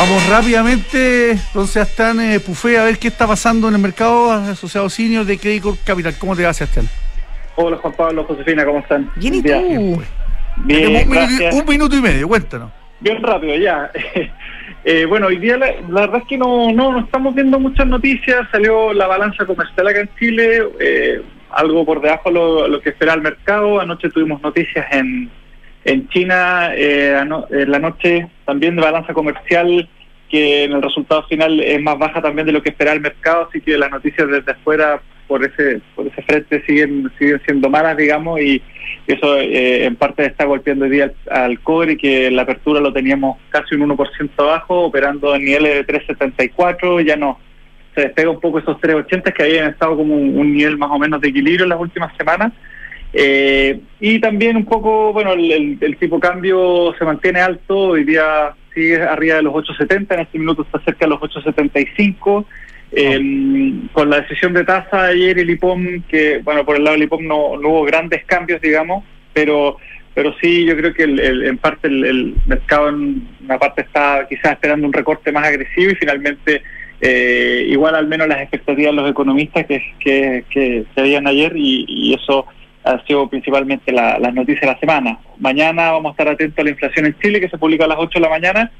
Vamos rápidamente, entonces Sebastián eh, Pufé, a ver qué está pasando en el mercado asociado senior de Credit Capital. ¿Cómo te va, Sebastián? Hola Juan Pablo, Josefina, ¿cómo están? Bien, ¿y tú? Bien, pues. Bien, un, minuto, gracias. un minuto y medio, cuéntanos. Bien rápido, ya. Eh, bueno, hoy día la, la verdad es que no, no, no estamos viendo muchas noticias. Salió la balanza comercial acá en Chile, eh, algo por debajo de lo, lo que espera el mercado. Anoche tuvimos noticias en, en China, eh, en la noche también de balanza comercial, que en el resultado final es más baja también de lo que espera el mercado, así que las noticias desde afuera por ese por ese frente siguen siguen siendo malas, digamos, y eso eh, en parte está golpeando hoy día al, al cobre, que en la apertura lo teníamos casi un 1% abajo, operando en niveles de 3.74, ya no se despega un poco esos 3.80 que habían estado como un nivel más o menos de equilibrio en las últimas semanas. Eh, y también un poco, bueno, el, el- tipo de cambio se mantiene alto, hoy día sigue arriba de los 8.70, en este minuto está cerca de los 8.75. Eh, con la decisión de tasa ayer el IPOM, que bueno, por el lado del IPOM no, no hubo grandes cambios, digamos, pero pero sí yo creo que el- el- en parte el, el mercado en una parte está quizás esperando un recorte más agresivo y finalmente eh, igual al menos las expectativas de los economistas que, que, que se veían ayer y, y eso ha sido principalmente la, las noticias de la semana. Mañana vamos a estar atentos a la inflación en Chile que se publica a las 8 de la mañana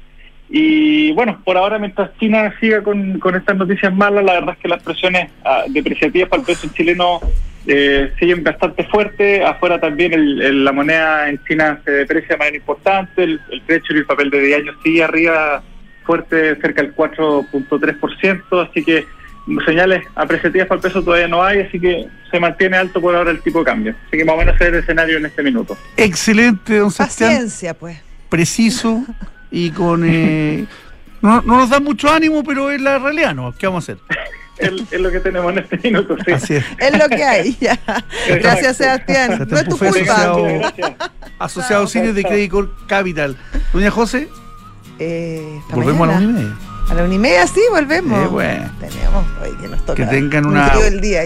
y bueno, por ahora mientras China siga con, con estas noticias malas, la verdad es que las presiones ah, depreciativas para el peso chileno eh, siguen bastante fuertes. Afuera también el- la moneda en China se deprecia de manera importante. El, el y el papel de 10 años sigue arriba fuerte, cerca del 4.3%. Así que señales apreciativas para el peso todavía no hay, así que se mantiene alto por ahora el tipo de cambio. Así que más o menos ese es el escenario en este minuto. Excelente, don Sebastián. Paciencia, pues. Preciso y con. eh, no, no nos da mucho ánimo, pero es la realidad, ¿no? ¿Qué vamos a hacer? Es, es lo que tenemos en este minuto, sí. Así es. Es lo que hay, ya. Gracias, Sebastián. No es tu culpa. asociado, asociado Cines de Credit Capital. Doña José, Eh, volvemos a la una y media. A la una y media, sí, volvemos. Eh, bueno. Tenemos hoy que nos toca. Que tengan un una- el día.